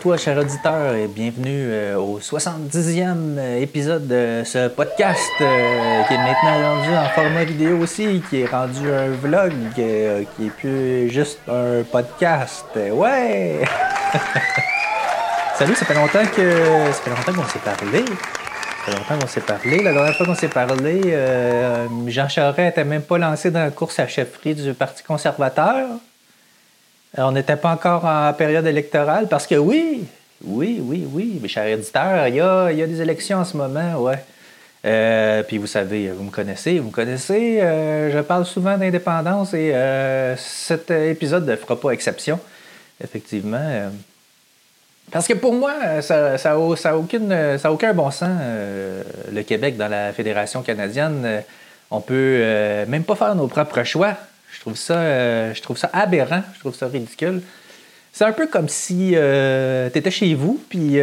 Toi, cher auditeur, et bienvenue euh, au 70e euh, épisode de ce podcast euh, qui est maintenant rendu en format vidéo aussi, qui est rendu un vlog, qui est plus juste un podcast. Ouais! salut, ça fait longtemps que. Ça fait longtemps qu'on s'est parlé. Ça fait longtemps qu'on s'est parlé. La dernière fois qu'on s'est parlé, Jean Charest n'était même pas lancé dans la course à chefferie du Parti conservateur. Euh, On n'était pas encore en période électorale parce que oui, oui, oui, oui, mes chers éditeurs, il y a, des élections en ce moment, ouais. Euh, puis vous savez, vous me connaissez, vous me connaissez, euh, je parle souvent d'indépendance et cet épisode ne fera pas exception, effectivement. parce que pour moi, ça n'a aucune- ça a aucun bon sens, le Québec dans la Fédération canadienne. On peut même pas faire nos propres choix. Je trouve ça, euh, je trouve ça aberrant, je trouve ça ridicule. C'est un peu comme si tu étais chez vous, puis tu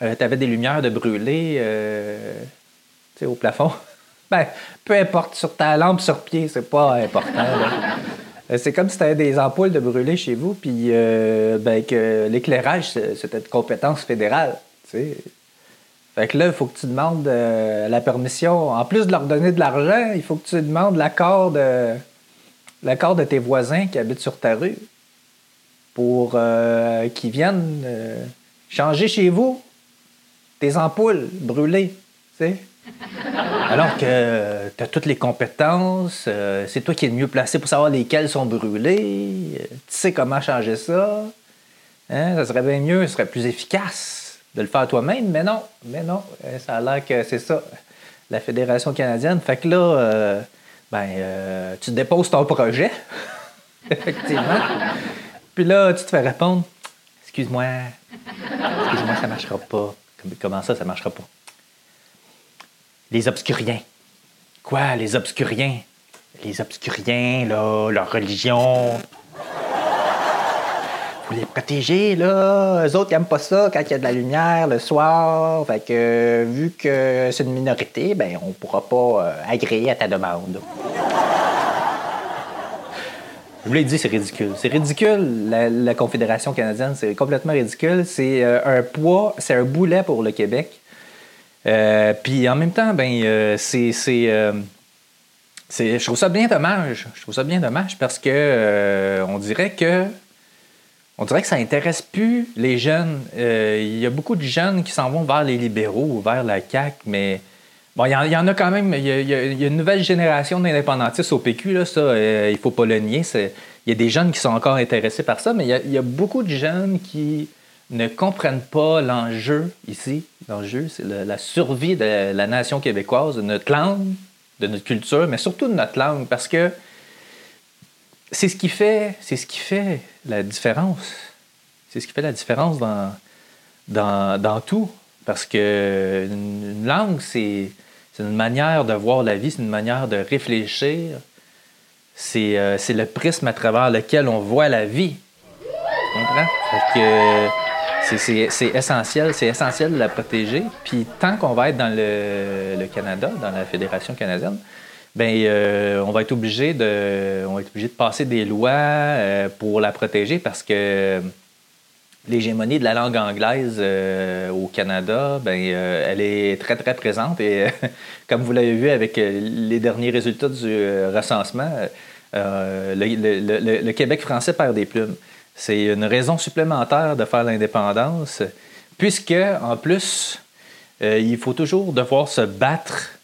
avais des lumières de brûler euh, au plafond. Ben, peu importe, sur ta lampe sur pied, c'est pas important. Euh, C'est comme si tu avais des ampoules de brûler chez vous, puis euh, ben, que l'éclairage, c'était de compétence fédérale. tu sais. Fait que là, il faut que tu demandes euh, la permission. En plus de leur donner de l'argent, il faut que tu demandes l'accord de, l'accord de tes voisins qui habitent sur ta rue pour euh, qu'ils viennent euh, changer chez vous tes ampoules brûlées. tu sais. Alors que tu as toutes les compétences, euh, c'est toi qui es le mieux placé pour savoir lesquelles sont brûlées, euh, tu sais comment changer ça. Hein, ça serait bien mieux, ce serait plus efficace de le faire toi-même, mais non, mais non, euh, ça a l'air que c'est ça, la Fédération canadienne. Fait que là, euh, ben, euh, tu déposes ton projet, effectivement. Puis là, tu te fais répondre, excuse-moi, excuse-moi, ça marchera pas. Comme- Comment ça, ça marchera pas? Les obscuriens. Quoi, les obscuriens? Les obscuriens, là, leur religion. Faut les protéger, là. Eux autres, ils aiment pas ça quand il y a de la lumière le soir. Fait que, vu que c'est une minorité, ben, on pourra pas euh, agréer à ta demande. Je vous l'ai dit, c'est ridicule. C'est ridicule, la, Confédération canadienne. C'est complètement ridicule. C'est euh, un poids, c'est un boulet pour le Québec. Euh, Puis en même temps, ben, c'est. je trouve ça bien dommage. Je trouve ça bien dommage parce que on dirait que. On dirait que ça intéresse plus les jeunes. Euh, Il y a beaucoup de jeunes qui s'en vont vers les libéraux ou vers la CAQ, mais bon, il y, en- a quand même. Il y a, une nouvelle génération d'indépendantistes au PQ, ça, euh, il faut pas le nier. Il y a des jeunes qui sont encore intéressés par ça, mais il y a, beaucoup de jeunes qui ne comprennent pas l'enjeu ici. L'enjeu, c'est la survie de la nation québécoise, de notre langue, de notre culture, mais surtout de notre langue, parce que c'est ce qui fait, la différence. C'est ce qui fait la différence dans, tout. Parce que une, langue, c'est, une manière de voir la vie, c'est une manière de réfléchir. C'est, euh, le prisme à travers lequel on voit la vie. C'est, essentiel, c'est essentiel de la protéger. Puis tant qu'on va être dans le Canada, dans la Fédération canadienne, ben euh, on va être obligé de, passer des lois euh, pour la protéger parce que l'hégémonie de la langue anglaise euh, au Canada, ben, euh, elle est très, très présente. Et euh, comme vous l'avez vu avec euh, les derniers résultats du euh, recensement, euh, le, le- le- Québec français perd des plumes. C'est une raison supplémentaire de faire l'indépendance, puisque, en plus, euh, il faut toujours devoir se battre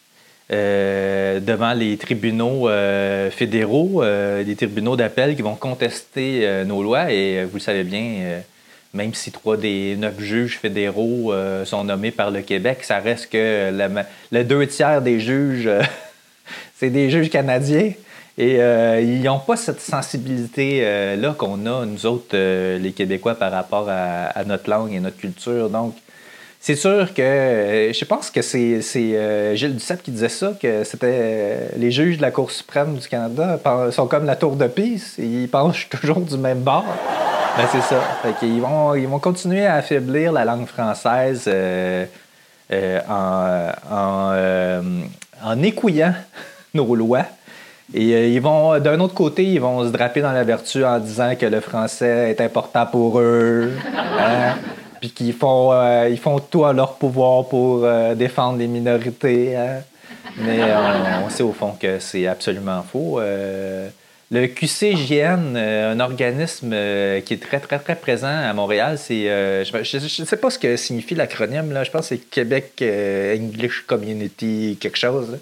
euh, devant les tribunaux euh, fédéraux, euh, les tribunaux d'appel qui vont contester nos lois. Et vous le savez bien, même si trois des neuf juges fédéraux sont nommés par le Québec, ça reste que le deux tiers des juges, c'est des juges canadiens. Et ils n'ont pas cette sensibilité-là qu'on a, nous autres, les Québécois, par rapport à, à notre langue et notre culture. Donc, c'est sûr que euh, je pense que c'est c'est, euh, Gilles Duceppe qui disait ça, que c'était euh, les juges de la Cour suprême du Canada sont comme la tour de Pise, ils penchent toujours du même bord. Ben, c'est ça. Fait qu'ils vont, ils vont continuer à affaiblir la langue française euh, euh, en, en, euh, en écouillant nos lois. Et ils vont, d'un autre côté, ils vont se draper dans la vertu en disant que le français est important pour eux. Hein? Puis qu'ils font, ils font tout à leur pouvoir pour défendre les minorités. Hein? Mais on, sait au fond que c'est absolument faux. Le QCGN, euh, un organisme euh, qui est très, très, très présent à Montréal, c'est. Euh, je ne sais pas ce que signifie l'acronyme, là. Je pense que c'est Québec English Community, quelque chose.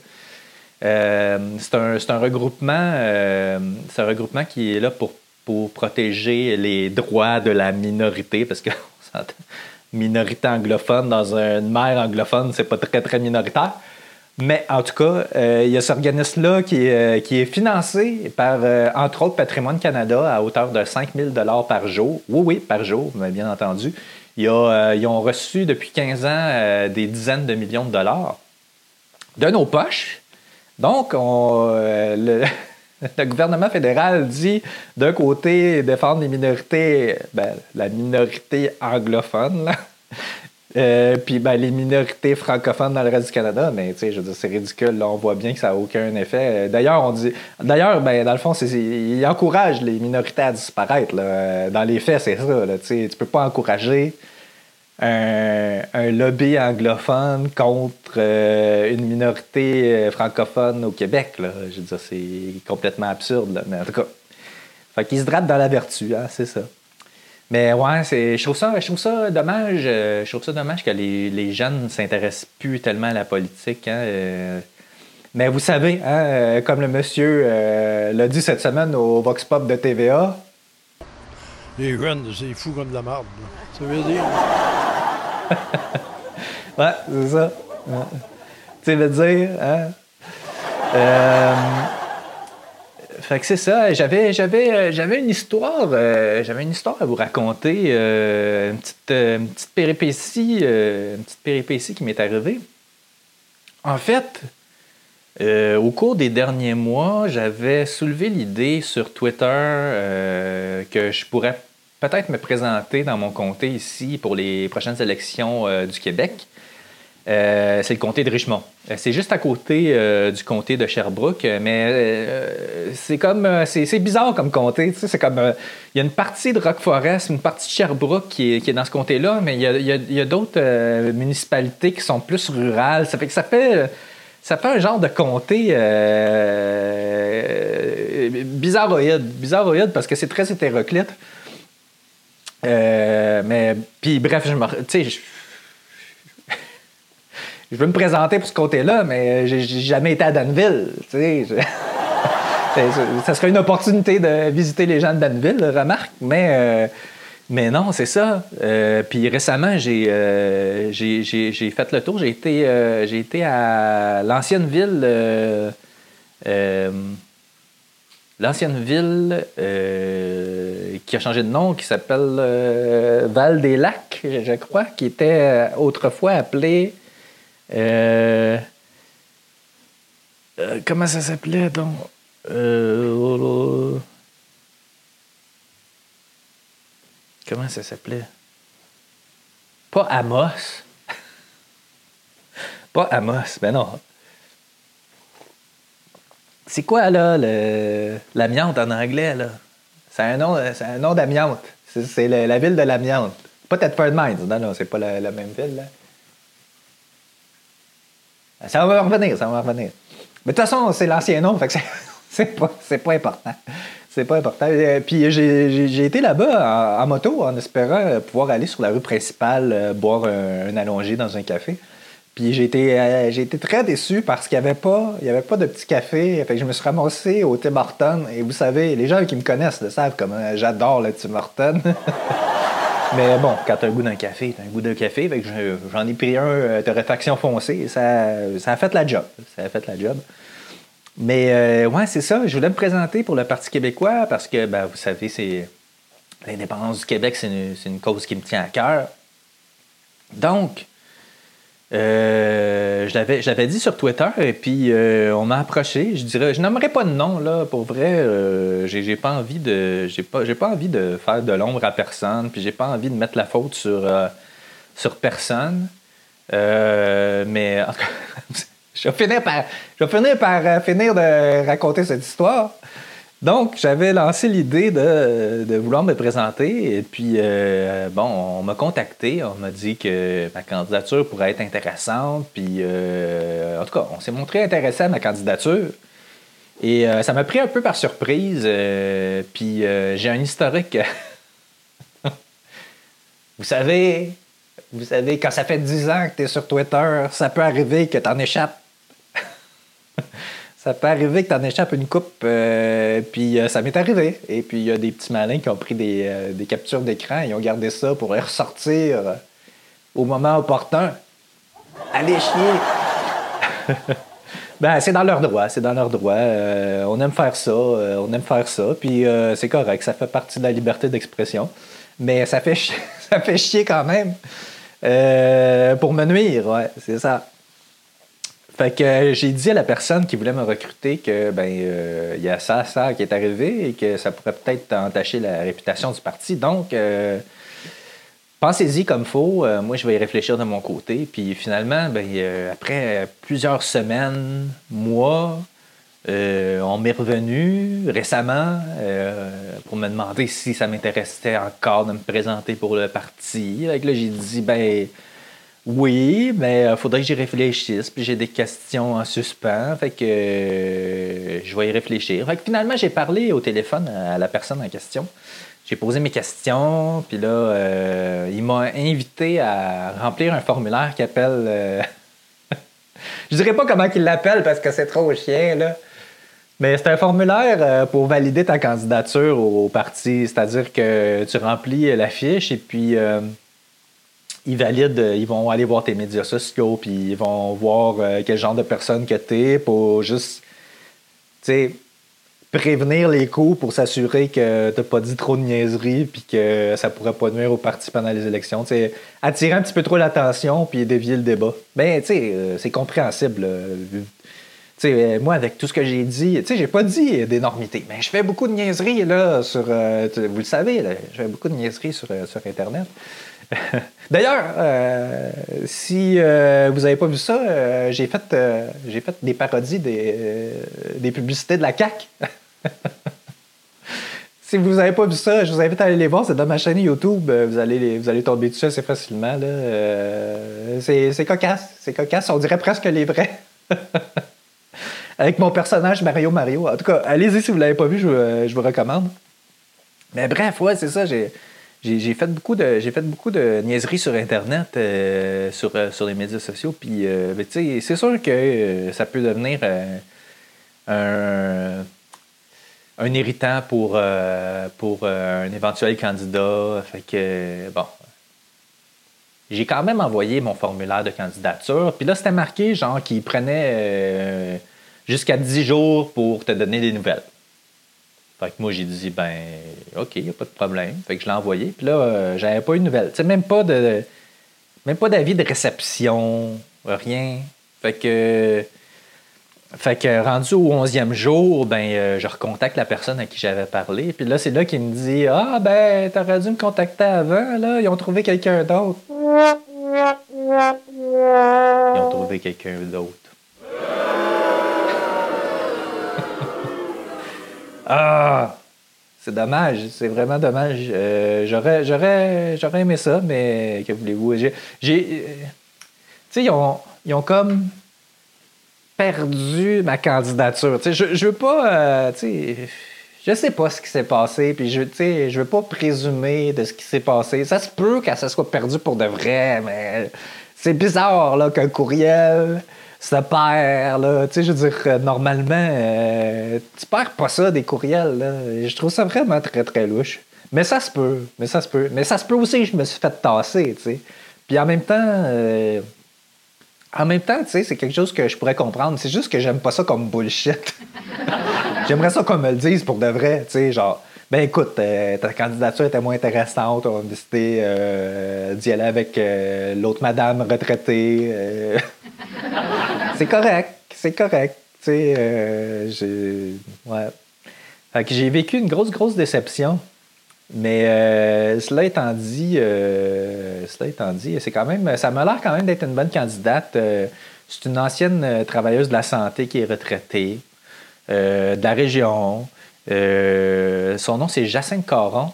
c'est un, regroupement. un regroupement qui est là pour, pour protéger les droits de la minorité, parce que minorité anglophone dans une mer anglophone, c'est pas très, très minoritaire. Mais en tout cas, euh, il y a cet organisme-là qui, euh, qui, est financé par, euh, entre autres, Patrimoine Canada à hauteur de 5 000 par jour. Oui, oui, par jour, bien entendu. Ils, ont reçu depuis 15 ans des dizaines de millions de dollars de nos poches. Donc, le, gouvernement fédéral dit, d'un côté, défendre les minorités, ben, la minorité anglophone, euh, puis ben, les minorités francophones dans le reste du Canada, mais tu sais, je veux dire, c'est ridicule. Là, on voit bien que ça n'a aucun effet. D'ailleurs, on dit. D'ailleurs, ben, dans le fond, c'est, il encourage les minorités à disparaître. Dans les faits, c'est ça. Là, tu peux pas encourager un, lobby anglophone contre euh, une minorité euh, francophone au Québec. Là. Je veux dire, c'est complètement absurde. Mais en tout cas, fait qu'ils se drapent dans la vertu, hein, c'est ça. Mais ouais, c'est, je, trouve ça, je trouve ça dommage. Euh, je trouve ça dommage que les, jeunes ne s'intéressent plus tellement à la politique. Hein, mais vous savez, hein, comme le monsieur l'a dit cette semaine au Vox Pop de TVA. Les jeunes, c'est fou comme de la merde. Ça veut dire. ouais, c'est ça. Tu veux dire, hein? Fait que c'est ça. J'avais, j'avais, euh, j'avais une histoire, euh, j'avais une histoire à vous raconter, euh, une, petite, petite péripétie, une petite péripétie qui m'est arrivée. En fait, au cours des derniers mois, j'avais soulevé l'idée sur Twitter que je pourrais peut-être me présenter dans mon comté ici pour les prochaines élections du Québec. Euh, c'est le comté de Richmond. Euh, c'est juste à côté euh, du comté de Sherbrooke, mais c'est comme c'est, bizarre comme comté. c'est comme il y a une partie de Rock Forest, une partie de Sherbrooke qui est, dans ce comté-là, mais il y a, d'autres municipalités qui sont plus rurales. Ça fait que ça fait ça fait un genre de comté bizarroïde, bizarroïde parce que c'est très hétéroclite. Mais puis bref, je me, je veux me présenter pour ce côté-là, mais j'ai jamais été à Danville. Tu sais, ça serait une opportunité de visiter les gens de Danville, remarque, mais, euh, mais non, c'est ça. Euh, puis récemment, euh, j'ai fait le tour. J'ai été, j'ai été à l'ancienne ville. L'ancienne ville qui a changé de nom, qui s'appelle Val des Lacs, je crois, qui était autrefois appelée euh, euh, comment ça s'appelait donc? Euh, comment ça s'appelait? Pas Amos. Pas Amos, ben non. C'est quoi, là, l'amiante en anglais, là? C'est un nom, d'amiante. C'est, la ville de l'amiante. Pas Thetford Mines. Non, non, c'est pas la, même ville, là. Ça va revenir, ça va revenir. Mais de toute façon, c'est l'ancien nom, fait que c'est pas, pas important. C'est pas important. Euh, puis j'ai été là-bas en, moto en espérant pouvoir aller sur la rue principale, euh, boire un, allongé dans un café. Puis j'ai été, euh, été très déçu parce qu'il n'y avait, pas, il y avait pas de petit café. Fait que je me suis ramassé au Tim Hortons. Et vous savez, les gens qui me connaissent le savent comme j'adore le Tim Hortons. Mais bon, quand tu as un goût d'un café, tu as un goût d'un café. J'en ai pris un euh, de réfaction foncée. Ça, ça a fait la job. Ça a fait la job. Mais euh, ouais, c'est ça. Je voulais me présenter pour le Parti québécois parce que, ben, vous savez, c'est l'indépendance du Québec, c'est une, une, cause qui me tient à cœur. Donc, euh, je l'avais dit sur Twitter et puis euh, on m'a approché. Je dirais, je n'aimerais pas de nom là. Pour vrai, euh, j'ai pas envie de, j'ai pas, j'ai pas envie de faire de l'ombre à personne. Puis j'ai pas envie de mettre la faute sur sur personne. mais je vais finir par, je vais finir, par euh, finir de raconter cette histoire. Donc, j'avais lancé l'idée de, vouloir me présenter. Et puis, euh, bon, on m'a contacté. On m'a dit que ma candidature pourrait être intéressante. Puis, euh, en tout cas, on s'est montré intéressé à ma candidature. Et euh, ça m'a pris un peu par surprise. Puis, j'ai un historique. vous savez, vous savez, quand ça fait 10 ans que tu es sur Twitter, ça peut arriver que tu en échappes. ça peut arriver que tu en échappes une coupe. puis ça m'est arrivé. Et puis il y a des petits malins qui ont pris des, des captures d'écran et ont gardé ça pour les ressortir au moment opportun. Allez chier! ben, c'est dans leur droit, c'est dans leur droit. on aime faire ça, on aime faire ça, puis c'est correct, ça fait partie de la liberté d'expression. Mais ça fait, ça fait chier quand même euh, pour me nuire, ouais, c'est ça. Fait que j'ai dit à la personne qui voulait me recruter que ben il y a ça, ça qui est arrivé et que ça pourrait peut-être entacher la réputation du parti. Donc Pensez-y comme faut. Euh, moi, je vais y réfléchir de mon côté. Puis finalement, ben, euh, après plusieurs semaines, mois, euh, on m'est revenu récemment pour me demander si ça m'intéressait encore de me présenter pour le parti. là, j'ai dit, ben oui, mais il faudrait que j'y réfléchisse. Puis j'ai des questions en suspens. Fait que je vais y réfléchir. Fait que finalement, j'ai parlé au téléphone à la personne en question j'ai posé mes questions, puis là, euh, il m'a invité à remplir un formulaire qui appelle. Euh... je dirais pas comment il l'appelle parce que c'est trop chien, là. Mais c'est un formulaire euh, pour valider ta candidature au, parti. C'est-à-dire que tu remplis la fiche et puis euh, ils valident, ils vont aller voir tes médias sociaux, puis ils vont voir quel genre de personne que tu es pour juste. Tu sais prévenir les coups pour s'assurer que t'as pas dit trop de niaiseries puis que ça pourrait pas nuire au parti pendant les élections. Attirer un petit peu trop l'attention puis dévier le débat. Ben, tu sais, euh, c'est compréhensible. moi, avec tout ce que j'ai dit, tu j'ai pas dit d'énormité, mais je fais beaucoup de niaiseries, là, sur... Euh, vous le savez, là, je fais beaucoup de niaiseries sur, euh, sur Internet. D'ailleurs, euh, si euh, vous n'avez pas vu ça, euh, j'ai fait, des parodies des, publicités de la CAC. si vous n'avez pas vu ça, je vous invite à aller les voir. C'est dans ma chaîne YouTube. Vous allez, vous allez tomber dessus assez facilement. c'est, cocasse. C'est cocasse. On dirait presque les vrais. Avec mon personnage Mario Mario. En tout cas, allez-y si vous ne l'avez pas vu, je, je vous recommande. Mais bref, ouais, c'est ça. J'ai j'ai fait beaucoup de j'ai fait beaucoup de niaiseries sur internet euh, sur, euh, sur les médias sociaux puis euh, ben, c'est sûr que ça peut devenir un, un irritant pour pour un éventuel candidat. Fait que bon. J'ai quand même envoyé mon formulaire de candidature puis là c'était marqué genre qu'il prenait jusqu'à 10 jours pour te donner des nouvelles fait que moi, j'ai dit, ben, OK, il n'y a pas de problème. Fait que je l'ai envoyé. Puis là, euh, j'avais pas eu de nouvelles. Même pas de. Même pas d'avis de réception, rien. Fait que. Fait que rendu au 11e jour, ben, euh, je recontacte la personne à qui j'avais parlé. Puis là, c'est là qu'il me dit Ah, ben, t'aurais dû me contacter avant, là. Ils ont trouvé quelqu'un d'autre. Ils ont trouvé quelqu'un d'autre. Ah! C'est dommage, c'est vraiment dommage. Euh, j'aurais, j'aurais, j'aurais aimé ça, mais que voulez-vous? J'ai, j'ai euh, tu sais, ils ont, ils ont comme perdu ma candidature. Je, je veux pas, euh, tu sais, je sais pas ce qui s'est passé, puis je, tu sais, je veux pas présumer de ce qui s'est passé. Ça se peut que ça soit perdu pour de vrai, mais c'est bizarre là qu'un courriel se perd. Là. Tu sais, je veux dire, euh, normalement, euh, tu perds pas ça des courriels. Là. Je trouve ça vraiment très, très louche. Mais ça se peut. Mais ça se peut. Mais ça se peut aussi je me suis fait tasser, tu sais. Puis en même temps, euh, en même temps, tu sais, c'est quelque chose que je pourrais comprendre. C'est juste que j'aime pas ça comme bullshit. J'aimerais ça qu'on me le dise pour de vrai, tu sais, genre. Ben écoute, ta candidature était moins intéressante. On a décidé d'y aller avec l'autre madame retraitée. c'est correct, c'est correct. Tu sais, euh, j'ai. J'ai vécu une grosse, grosse déception. Mais euh, cela étant dit, euh, cela étant dit, c'est quand même, ça m'a l'air quand même d'être une bonne candidate. C'est une ancienne travailleuse de la santé qui est retraitée, de la région. son nom, c'est Jacinthe Caron.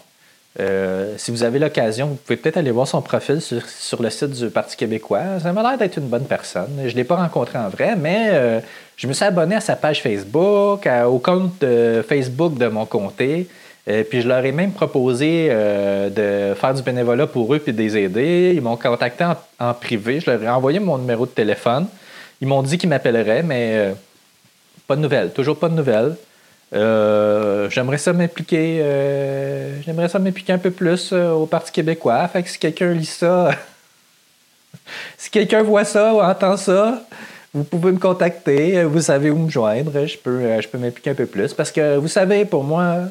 Euh, si vous avez l'occasion, vous pouvez peut-être aller voir son profil sur, le site du Parti québécois. Ça m'a l'air d'être une bonne personne. Je ne l'ai pas rencontré en vrai, mais euh, je me suis abonné à sa page Facebook, au compte Facebook de mon comté. Euh, puis je leur ai même proposé de faire du bénévolat pour eux puis de les aider. Ils m'ont contacté en, privé. Je leur ai envoyé mon numéro de téléphone. Ils m'ont dit qu'ils m'appelleraient, mais pas de nouvelles. Toujours pas de nouvelles. Euh, j'aimerais ça m'impliquer euh, j'aimerais ça m'impliquer un peu plus euh, au Parti québécois. Fait que si quelqu'un lit ça, si quelqu'un voit ça ou entend ça, vous pouvez me contacter. Vous savez où me joindre. Je peux, je peux m'impliquer un peu plus. Parce que vous savez, pour moi,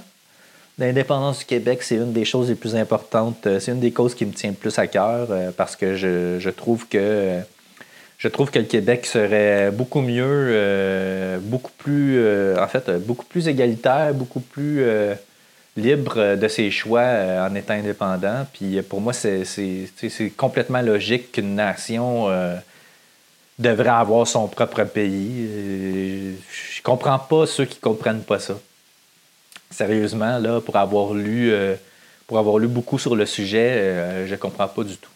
l'indépendance du Québec, c'est une des choses les plus importantes. C'est une des causes qui me tient le plus à cœur parce que je, je trouve que je trouve que le Québec serait beaucoup mieux, euh, beaucoup plus, euh, en fait, beaucoup plus égalitaire, beaucoup plus euh, libre de ses choix en étant indépendant. Puis pour moi, c'est complètement logique qu'une nation devrait avoir son propre pays. Je comprends pas ceux qui comprennent pas ça. Sérieusement, là, pour avoir lu, pour avoir lu beaucoup sur le sujet, je comprends pas du tout.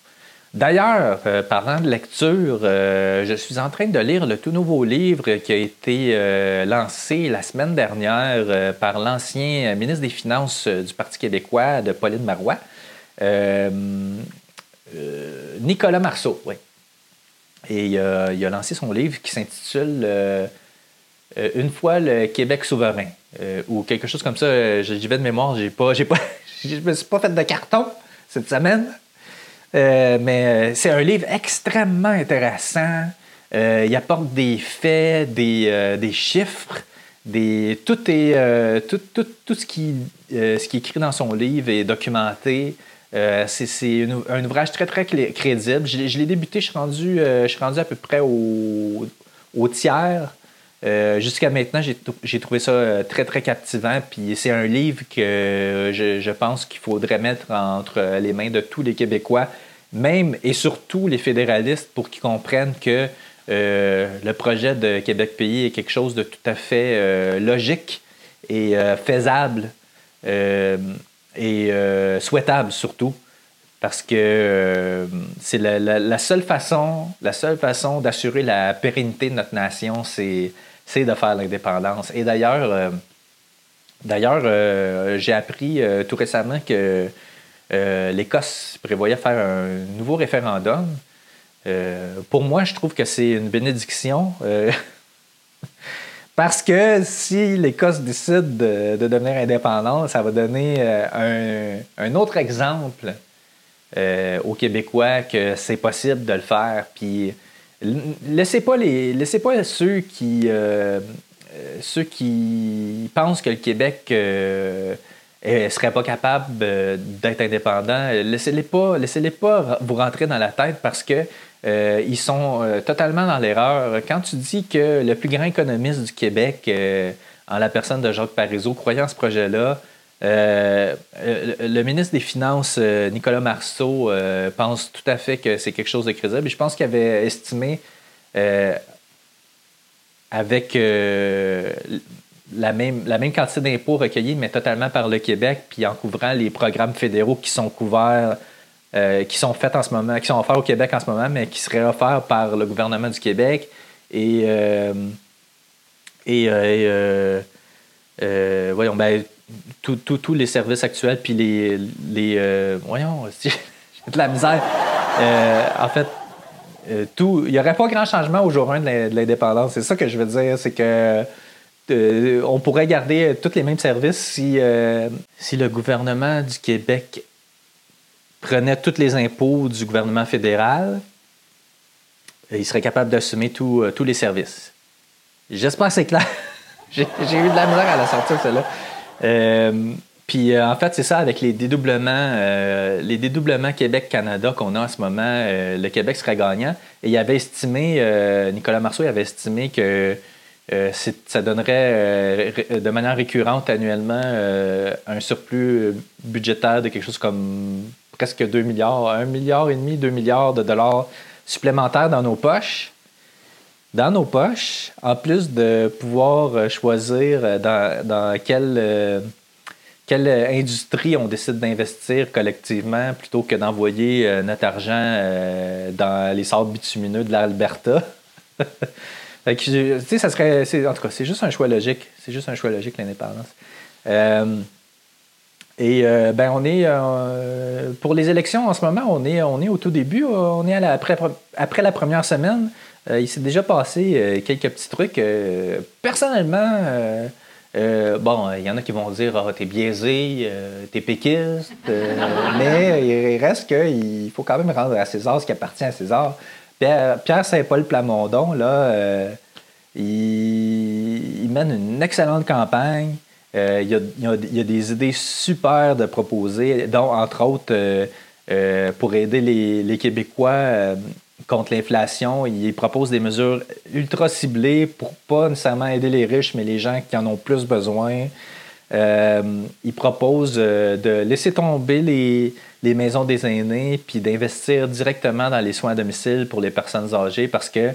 D'ailleurs, euh, parlant de lecture, euh, je suis en train de lire le tout nouveau livre qui a été euh, lancé la semaine dernière par l'ancien ministre des Finances du Parti québécois de Pauline Marois, Nicolas Marceau. Et il a lancé son livre qui s'intitule Une fois le Québec souverain, ou quelque chose comme ça. J'y vais de mémoire, j'ai pas, je me suis pas fait de carton cette semaine. Euh, mais euh, c'est un livre extrêmement intéressant. Euh, il apporte des faits, des, des chiffres. Des, tout, est, tout, tout, tout, ce, qui, ce qui est écrit dans son livre est documenté. c'est un ouvrage très, très crédible. Je, je l'ai débuté, je suis, rendu, je suis rendu à peu près au, au tiers. Euh, jusqu'à maintenant, j'ai trouvé ça euh, très, très captivant. Puis c'est un livre que je, pense qu'il faudrait mettre entre les mains de tous les Québécois, même et surtout les fédéralistes, pour qu'ils comprennent que euh, le projet de Québec Pays est quelque chose de tout à fait logique et faisable et souhaitable surtout. Parce que c'est la, seule façon, la seule façon d'assurer la pérennité de notre nation, c'est c'est de faire l'indépendance. Et d'ailleurs, euh, euh, j'ai appris euh, tout récemment que l'Écosse prévoyait faire un nouveau référendum. pour moi, je trouve que c'est une bénédiction. Parce que si l'Écosse décide de, devenir indépendante, ça va donner un, autre exemple aux Québécois que c'est possible de le faire. Puis Laissez pas, les, laissez pas ceux qui, euh, euh, qui pensent que le Québec euh, serait pas capable d'être indépendant. Laissez-les pas, laissez-les pas vous rentrer dans la tête parce que ils sont totalement dans l'erreur. Quand tu dis que le plus grand économiste du Québec, en la personne de Jacques Parizeau, croyant ce projet-là, euh, le ministre des Finances, euh, Nicolas Marceau, euh, pense tout à fait que c'est quelque chose de crédible. je pense qu'il avait estimé avec la, même, la même quantité d'impôts recueillis, mais totalement par le Québec, puis en couvrant les programmes fédéraux qui sont couverts, qui sont faits en ce moment, qui sont offerts au Québec en ce moment, mais qui seraient offerts par le gouvernement du Québec. Et, et, voyons, ben, tous les services actuels, puis les. les euh, voyons, j'ai de la misère. Euh, en fait, euh, tout. Il n'y aurait pas grand changement au jour 1 de l'indépendance. C'est ça que je veux dire. C'est que. on pourrait garder tous les mêmes services si, si le gouvernement du Québec prenait tous les impôts du gouvernement fédéral, il serait capable d'assumer tous les services. J'espère que c'est clair. J'ai eu de la misère à la sortir, celle-là. Euh, puis euh, en fait, c'est ça avec les dédoublements, euh, les dédoublements Québec-Canada qu'on a en ce moment, le Québec serait gagnant. Et il avait estimé, Nicolas Marceau avait estimé que ça donnerait de manière récurrente annuellement un surplus budgétaire de quelque chose comme presque 2 milliards, 1 milliard et demi, 2 milliards de dollars supplémentaires dans nos poches. Dans nos poches, en plus de pouvoir choisir dans, dans quelle, quelle industrie on décide d'investir collectivement plutôt que d'envoyer notre argent dans les sables bitumineux de l'Alberta. tu sais, ça serait. En tout cas, c'est juste un choix logique. C'est juste un choix logique, l'indépendance. Et euh, ben, on est euh, pour les élections en ce moment, on est, on est au tout début, on est après, après la première semaine. Euh, il s'est déjà passé quelques petits trucs. personnellement, bon, il y en a qui vont dire ah, t'es biaisé, t'es péquiste, mais il reste qu'il faut quand même rendre à César ce qui appartient à César. Pierre, Pierre Saint-Paul Plamondon, là, il, il, mène une excellente campagne. Euh, il, y a, des idées super de proposer, dont entre autres euh, euh, pour aider les, Québécois contre l'inflation. Il propose des mesures ultra ciblées pour pas nécessairement aider les riches, mais les gens qui en ont plus besoin. il propose de laisser tomber les, les maisons des aînés puis d'investir directement dans les soins à domicile pour les personnes âgées parce que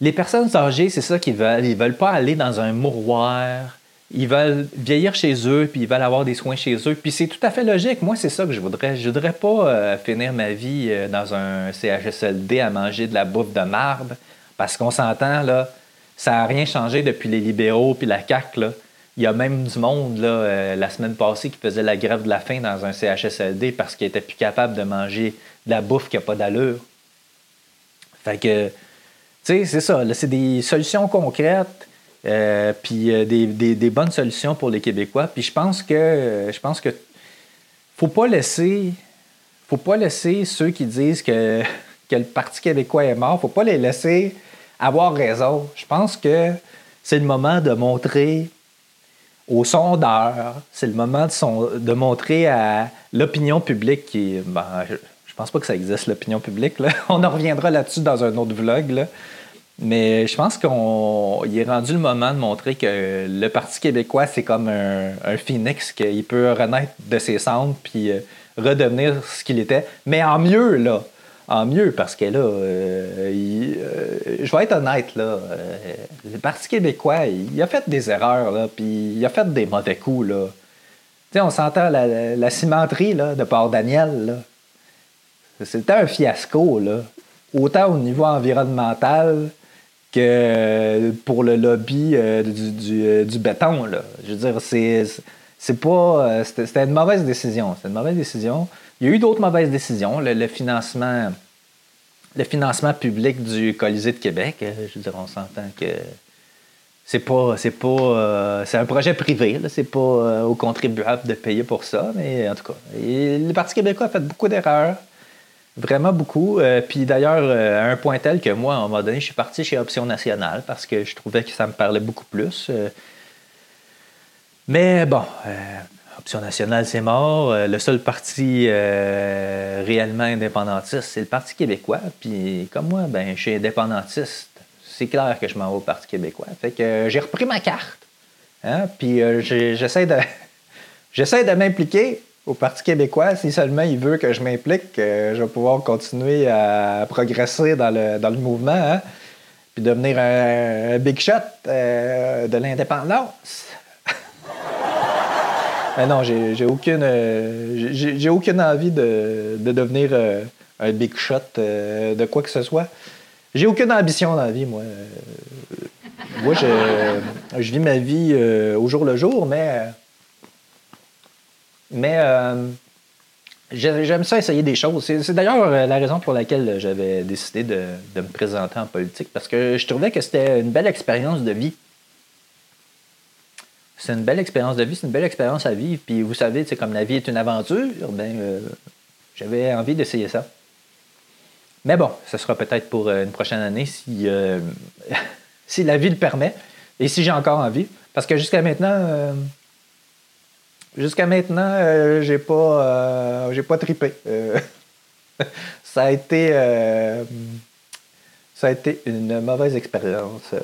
les personnes âgées, c'est ça qu'ils veulent. Ils veulent pas aller dans un mouroir ils veulent vieillir chez eux, puis ils veulent avoir des soins chez eux. Puis c'est tout à fait logique. Moi, c'est ça que je voudrais. Je voudrais pas euh, finir ma vie euh, dans un CHSLD à manger de la bouffe de marbre, parce qu'on s'entend, là, ça n'a rien changé depuis les libéraux puis la CAQ, là. Il y a même du monde, là, euh, la semaine passée, qui faisait la grève de la faim dans un CHSLD parce qu'il était plus capable de manger de la bouffe qui n'a pas d'allure. Fait que, tu sais, c'est ça. C'est des solutions concrètes euh, puis euh, des, bonnes solutions pour les Québécois. Puis je pense que je pense que faut pas laisser faut pas laisser ceux qui disent que, que le Parti québécois est mort, faut pas les laisser avoir raison. Je pense que c'est le moment de montrer aux sondeurs, c'est le moment de, montrer à l'opinion publique qui. Ben, je, je pense pas que ça existe, l'opinion publique. On en reviendra là-dessus dans un autre vlog. Mais je pense qu'il est rendu le moment de montrer que le Parti québécois, c'est comme un, phoenix, qu'il peut renaître de ses cendres puis euh, redevenir ce qu'il était. Mais en mieux, là. En mieux, parce que là, euh, euh, je vais être honnête, là. le Parti québécois, il, a fait des erreurs, là, puis il a fait des mauvais coups, là. Tu sais, on s'entend la, cimenterie, là, de Port-Daniel, là. C'était un fiasco, là. Autant au niveau environnemental que pour le lobby euh, euh, du, béton. Là. Je veux dire, c'est, c'est pas. Euh, c'était, une mauvaise décision. C'était une mauvaise décision. Il y a eu d'autres mauvaises décisions. Le, financement. Le financement public du Colisée de Québec, je veux dire, on s'entend que c'est pas c'est pas c'est un projet privé c'est pas aux contribuables de payer pour ça mais en tout cas le Parti québécois a fait beaucoup d'erreurs Vraiment beaucoup. Euh, puis d'ailleurs, euh, un point tel que moi, à un moment donné, je suis parti chez Option Nationale parce que je trouvais que ça me parlait beaucoup plus. Euh. mais bon, Option Nationale, c'est mort. le seul parti réellement indépendantiste, c'est le Parti québécois. Puis comme moi, ben, je suis indépendantiste. C'est clair que je m'en vais au Parti québécois. Fait que j'ai repris ma carte. Hein? Puis j'essaie de, j'essaie de m'impliquer au Parti québécois, si seulement il veut que je m'implique, je vais pouvoir continuer à progresser dans le, dans le mouvement, hein, puis devenir un, big shot euh, de l'indépendance. Mais non, j'ai aucune, euh, j'ai aucune envie de, de devenir euh, un big shot de quoi que ce soit. J'ai aucune ambition dans la vie, moi. moi, je, je vis ma vie au jour le jour, mais mais euh, j'aime ça essayer des choses. C'est d'ailleurs euh, la raison pour laquelle j'avais décidé de, me présenter en politique, parce que je trouvais que c'était une belle expérience de vie. C'est une belle expérience de vie, c'est une belle expérience à vivre. Puis vous savez, comme la vie est une aventure, ben, euh, j'avais envie d'essayer ça. Mais bon, ce sera peut-être pour une prochaine année si, si la vie le permet et si j'ai encore envie. Parce que jusqu'à maintenant, Jusqu'à maintenant, euh, j'ai pas, euh, j'ai pas tripé. Euh, ça a été, ça a été une mauvaise expérience,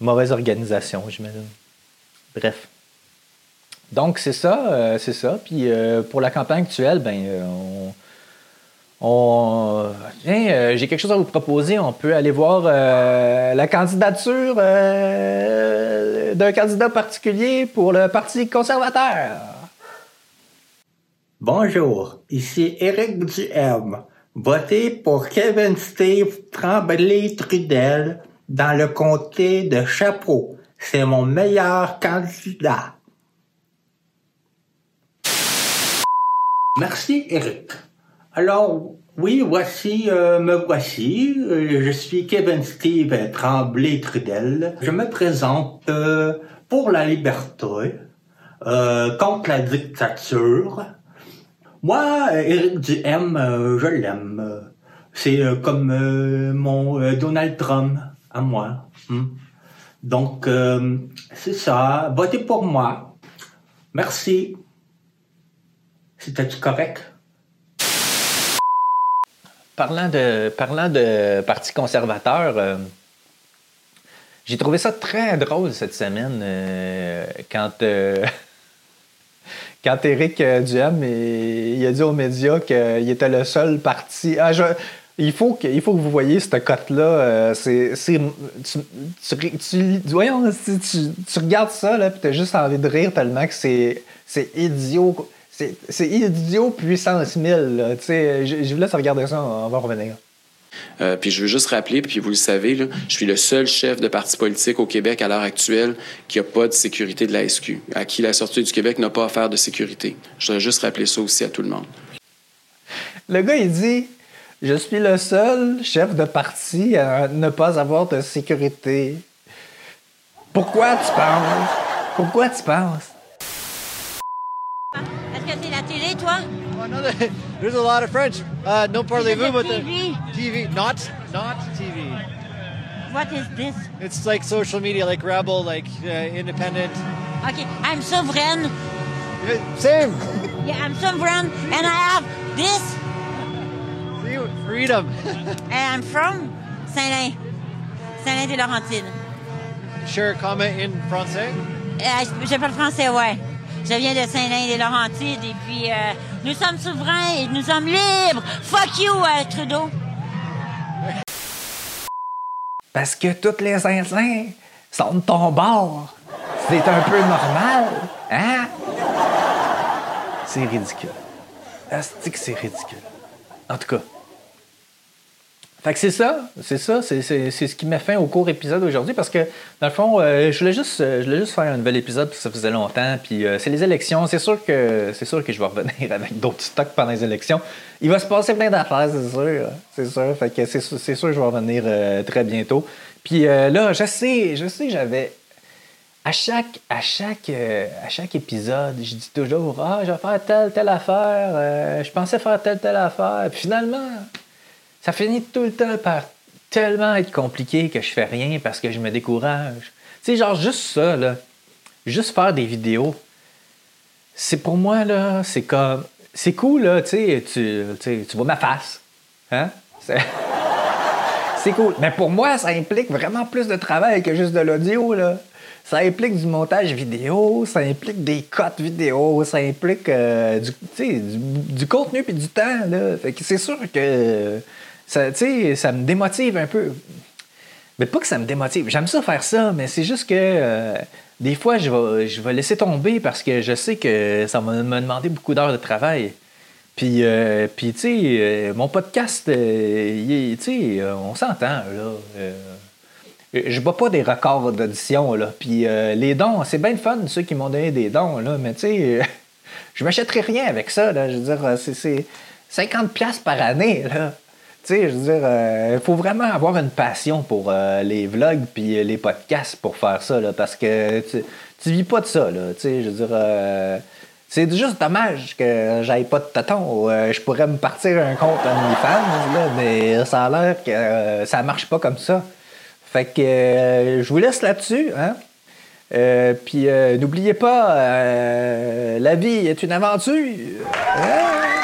mauvaise organisation, j'imagine. Bref. Donc c'est ça, c'est ça. Puis pour la campagne actuelle, ben On, tiens, euh, j'ai quelque chose à vous proposer. On peut aller voir euh, la candidature euh, d'un candidat particulier pour le Parti conservateur. Bonjour, ici Éric Duhem. Votez pour Kevin Steve Tremblay-Trudel dans le comté de Chapeau. C'est mon meilleur candidat. Merci, Eric. Alors, oui, voici, euh, me voici. Euh, je suis Kevin Steve Tremblay-Trudel. Je me présente euh, pour la liberté, contre la dictature. Moi, Eric Duhem, je l'aime. C'est comme mon Donald Trump à moi. Hmm. Donc, c'est ça. Votez pour moi. Merci. C'était correct? Parlant de, Parti conservateur, euh, j'ai trouvé ça très drôle cette semaine euh, quand, euh, quand Éric euh, Duhem il, a dit aux médias qu'il était le seul parti. Ah, il, faut que, vous voyez cette cote-là. c'est, tu, tu, tu- voyons, tu, tu- regardes ça, là, tu as juste envie de rire tellement que c'est, c'est idiot. C'est, idiot puissance 1000. là. Tu sais, je, je vous laisse regarder ça, on va revenir. Euh, puis je veux juste rappeler, puis vous le savez, là, je suis le seul chef de parti politique au Québec à l'heure actuelle qui n'a pas de sécurité de la SQ, à qui la sortie du Québec n'a pas affaire de sécurité. Je voudrais juste rappeler ça aussi à tout le monde. Le gars, il dit Je suis le seul chef de parti à ne pas avoir de sécurité. Pourquoi tu penses Pourquoi tu penses there's a lot of French. Uh, no parlez-vous, but the TV? TV, not not TV. What is this? It's like social media, like Rebel, like uh, independent. Okay, I'm sovereign. Yeah, Same. Yeah, I'm sovereign, and I have this, See, freedom. and I'm from Saint-Lin. Saint-Lin-des-Laurentides. sure, comment in français. Euh, je parle français, ouais. Je viens de Saint-Lin-des-Laurentides, et puis euh, nous sommes souverains nous sommes libres. Fuck you, euh, Trudeau. Parce que toutes les zinzins sont de ton bord. C'est un peu normal, hein? C'est ridicule. Asti que c'est ridicule? En tout cas. Fait que c'est ça, c'est ça, c'est, ce qui m'a fait au court épisode aujourd'hui parce que, dans le fond, euh, je, voulais juste, euh, je voulais juste faire un nouvel épisode parce que ça faisait longtemps. Puis euh, c'est les élections, c'est sûr, que, c'est sûr que je vais revenir avec d'autres stocks pendant les élections. Il va se passer plein d'affaires, c'est sûr. C'est sûr, fait que c'est, sûr- que je vais revenir très bientôt. Puis là, je sais, je sais, j'avais à chaque, à chaque, à chaque épisode, je dis toujours Ah, je vais faire telle, telle affaire, je pensais faire telle, telle affaire. Puis finalement, ça finit tout le temps par tellement être compliqué que je fais rien parce que je me décourage. Tu sais, genre juste ça, là, juste faire des vidéos, c'est pour moi, là, c'est comme. C'est cool, là, tu sais, tu, tu vois ma face. Hein? C'est- c'est cool. Mais pour moi, ça implique vraiment plus de travail que juste de l'audio, là. Ça implique du montage vidéo, ça implique des cotes vidéo, ça implique euh, du, du contenu puis du temps, là. Fait que c'est sûr que ça, ça me démotive un peu. Mais pas que ça me démotive. J'aime ça faire ça, mais c'est juste que euh, des fois, je vais, je vais laisser tomber parce que je sais que ça va me demander beaucoup d'heures de travail. Puis, euh, puis tu sais, euh, mon podcast, tu sais, on s'entend, là. je bats pas des records d'audition, là. Puis les dons, c'est bien fun, ceux qui m'ont donné des dons, là. Mais tu sais, je m'achèterai rien avec ça, là. Je veux dire, c'est- c'est 50$ piastres par année, là. Tu sais, je veux dire, il faut vraiment avoir une passion pour euh, les vlogs puis les podcasts pour faire ça, là, parce que tu, vis pas de ça, là. Tu sais, je veux dire, euh, c'est juste dommage que j'aille pas de tâton. Euh, je pourrais me partir un compte OnlyFans, là, mais ça a l'air que euh, ça marche pas comme ça. Fait que euh, je vous laisse là-dessus, hein. Euh, puis euh, n'oubliez pas, euh, la vie est une aventure. Hein?